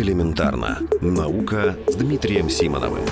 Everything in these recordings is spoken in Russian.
Элементарно. Наука с Дмитрием Симоновым.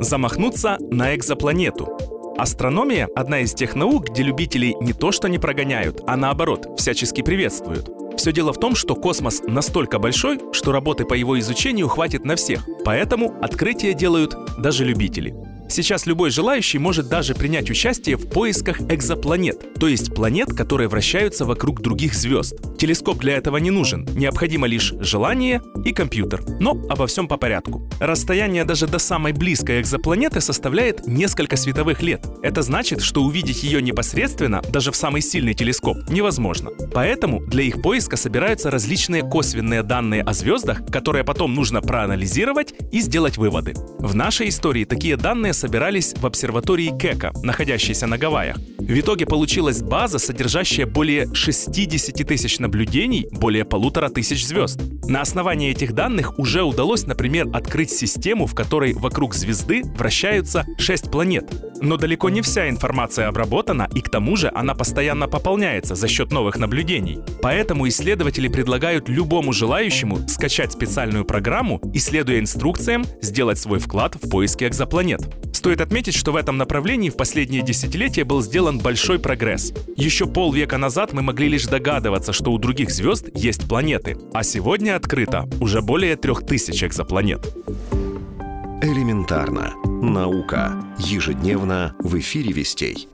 Замахнуться на экзопланету. Астрономия – одна из тех наук, где любителей не то что не прогоняют, а наоборот, всячески приветствуют. Все дело в том, что космос настолько большой, что работы по его изучению хватит на всех. Поэтому открытия делают даже любители. Сейчас любой желающий может даже принять участие в поисках экзопланет, то есть планет, которые вращаются вокруг других звезд. Телескоп для этого не нужен, необходимо лишь желание и компьютер. Но обо всем по порядку. Расстояние даже до самой близкой экзопланеты составляет несколько световых лет. Это значит, что увидеть ее непосредственно, даже в самый сильный телескоп, невозможно. Поэтому для их поиска собираются различные косвенные данные о звездах, которые потом нужно проанализировать и сделать выводы. В нашей истории такие данные собирались в обсерватории Кека, находящейся на Гавайях. В итоге получилась база, содержащая более 60 тысяч наблюдений более полутора тысяч звезд. На основании этих данных уже удалось, например, открыть систему, в которой вокруг звезды вращаются 6 планет. Но далеко не вся информация обработана, и к тому же она постоянно пополняется за счет новых наблюдений. Поэтому исследователи предлагают любому желающему скачать специальную программу и, следуя инструкциям, сделать свой вклад в поиски экзопланет. Стоит отметить, что в этом направлении в последние десятилетия был сделан большой прогресс. Еще полвека назад мы могли лишь догадываться, что у других звезд есть планеты, а сегодня открыто уже более трех тысяч экзопланет. Элементарно. Наука. Ежедневно в эфире Вестей.